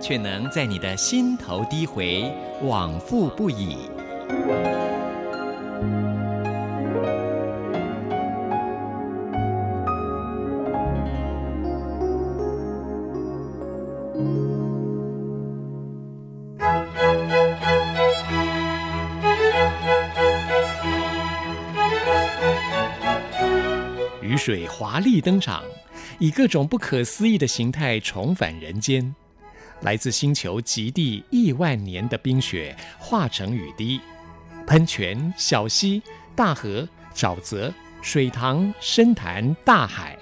却能在你的心头低回，往复不已。雨水华丽登场，以各种不可思议的形态重返人间。来自星球极地亿万年的冰雪化成雨滴，喷泉、小溪、大河、沼泽、水塘、深潭、大海，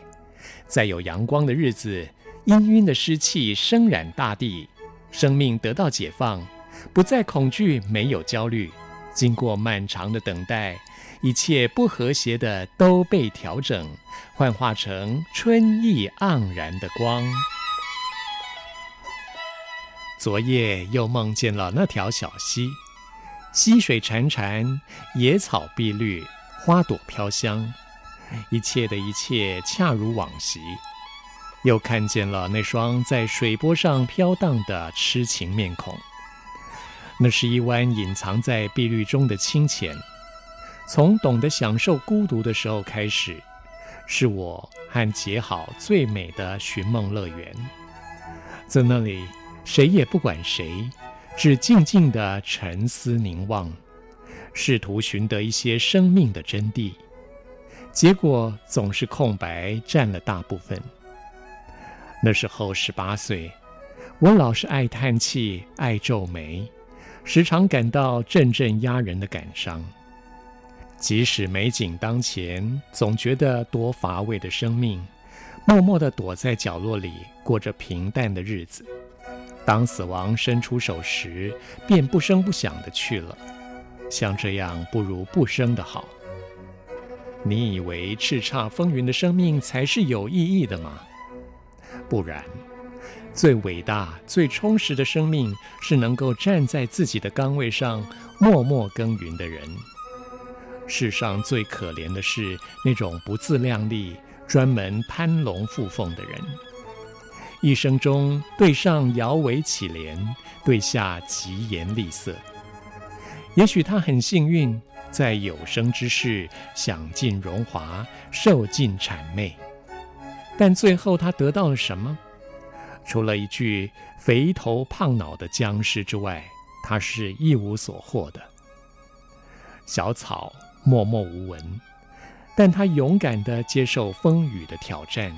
在有阳光的日子，氤氲的湿气升染大地，生命得到解放，不再恐惧，没有焦虑。经过漫长的等待，一切不和谐的都被调整，幻化成春意盎然的光。昨夜又梦见了那条小溪，溪水潺潺，野草碧绿，花朵飘香，一切的一切恰如往昔。又看见了那双在水波上飘荡的痴情面孔。那是一湾隐藏在碧绿中的清浅，从懂得享受孤独的时候开始，是我和杰好最美的寻梦乐园。在那里，谁也不管谁，只静静地沉思凝望，试图寻得一些生命的真谛。结果总是空白占了大部分。那时候十八岁，我老是爱叹气，爱皱眉。时常感到阵阵压人的感伤，即使美景当前，总觉得多乏味的生命，默默地躲在角落里过着平淡的日子。当死亡伸出手时，便不声不响地去了。像这样，不如不生的好。你以为叱咤风云的生命才是有意义的吗？不然。最伟大、最充实的生命，是能够站在自己的岗位上默默耕耘的人。世上最可怜的是那种不自量力、专门攀龙附凤的人。一生中对上摇尾乞怜，对下疾言厉色。也许他很幸运，在有生之世享尽荣华，受尽谄媚，但最后他得到了什么？除了一具肥头胖脑的僵尸之外，他是一无所获的。小草默默无闻，但他勇敢地接受风雨的挑战，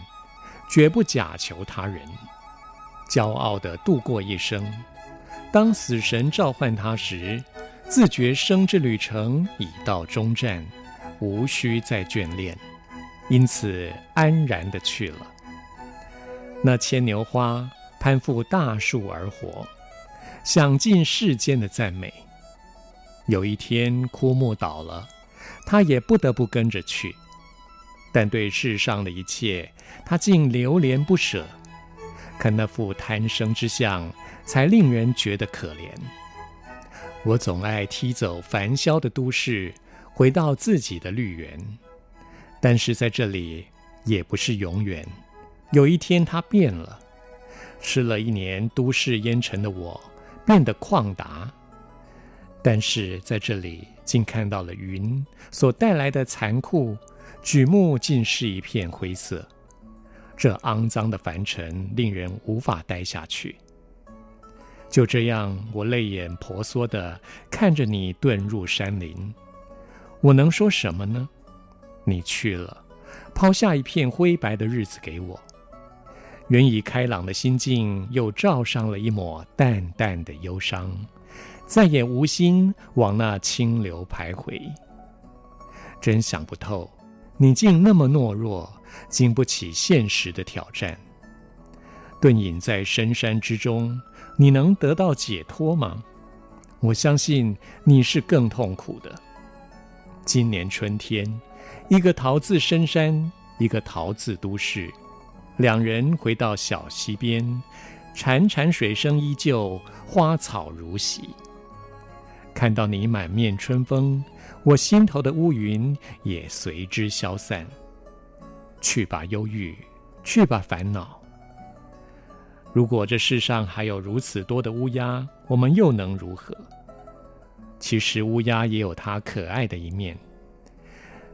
绝不假求他人，骄傲地度过一生。当死神召唤他时，自觉生之旅程已到终站，无需再眷恋，因此安然地去了。那牵牛花攀附大树而活，享尽世间的赞美。有一天枯木倒了，它也不得不跟着去。但对世上的一切，他竟流连不舍。看那副贪生之相，才令人觉得可怜。我总爱踢走烦嚣的都市，回到自己的绿园。但是在这里，也不是永远。有一天，他变了。吃了一年都市烟尘的我，变得旷达。但是在这里，竟看到了云所带来的残酷，举目尽是一片灰色。这肮脏的凡尘，令人无法待下去。就这样，我泪眼婆娑地看着你遁入山林。我能说什么呢？你去了，抛下一片灰白的日子给我。原已开朗的心境，又罩上了一抹淡淡的忧伤，再也无心往那清流徘徊。真想不透，你竟那么懦弱，经不起现实的挑战。遁隐在深山之中，你能得到解脱吗？我相信你是更痛苦的。今年春天，一个逃自深山，一个逃自都市，两人回到小溪边，潺潺水声依旧，花草如洗。看到你满面春风，我心头的乌云也随之消散。去吧，忧郁；去吧，烦恼。如果这世上还有如此多的乌鸦，我们又能如何？其实乌鸦也有它可爱的一面。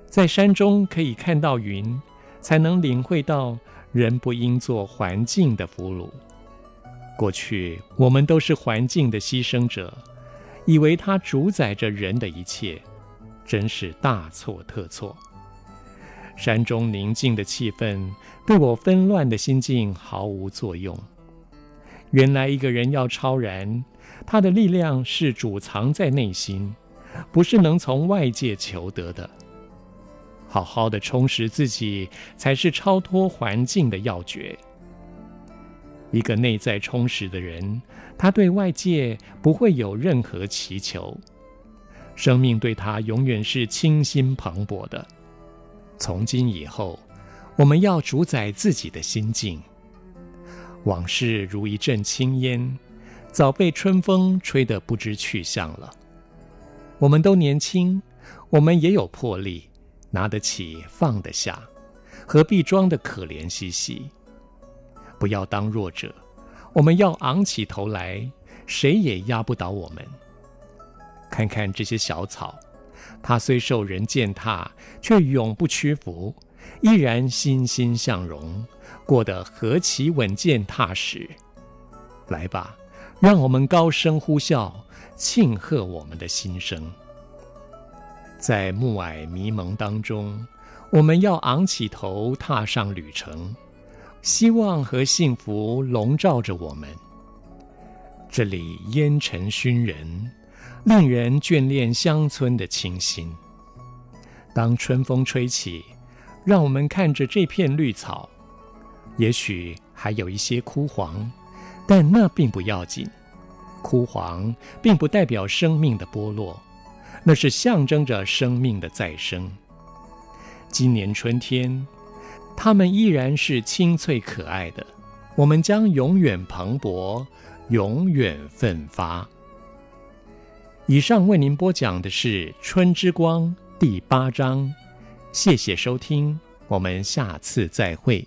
在山中可以看到云，才能领会到人不应做环境的俘虏。过去我们都是环境的牺牲者，以为它主宰着人的一切，真是大错特错。山中宁静的气氛，对我纷乱的心境毫无作用。原来一个人要超然，他的力量是储藏在内心，不是能从外界求得的。好好的充实自己，才是超脱环境的要诀。一个内在充实的人，他对外界不会有任何祈求，生命对他永远是清新蓬勃的。从今以后，我们要主宰自己的心境。往事如一阵青烟，早被春风吹得不知去向了。我们都年轻，我们也有魄力，拿得起，放得下，何必装得可怜兮兮？不要当弱者，我们要昂起头来，谁也压不倒我们。看看这些小草，它虽受人践踏，却永不屈服，依然欣欣向荣。过得何其稳健踏实！来吧，让我们高声呼啸，庆贺我们的新生。在暮霭迷蒙当中，我们要昂起头，踏上旅程。希望和幸福笼罩着我们。这里烟尘熏人，令人眷恋乡村的清新。当春风吹起，让我们看着这片绿草。也许还有一些枯黄，但那并不要紧。枯黄并不代表生命的剥落，那是象征着生命的再生。今年春天，它们依然是清脆可爱的。我们将永远蓬勃，永远奋发。以上为您播讲的是《春之光》第八章，谢谢收听，我们下次再会。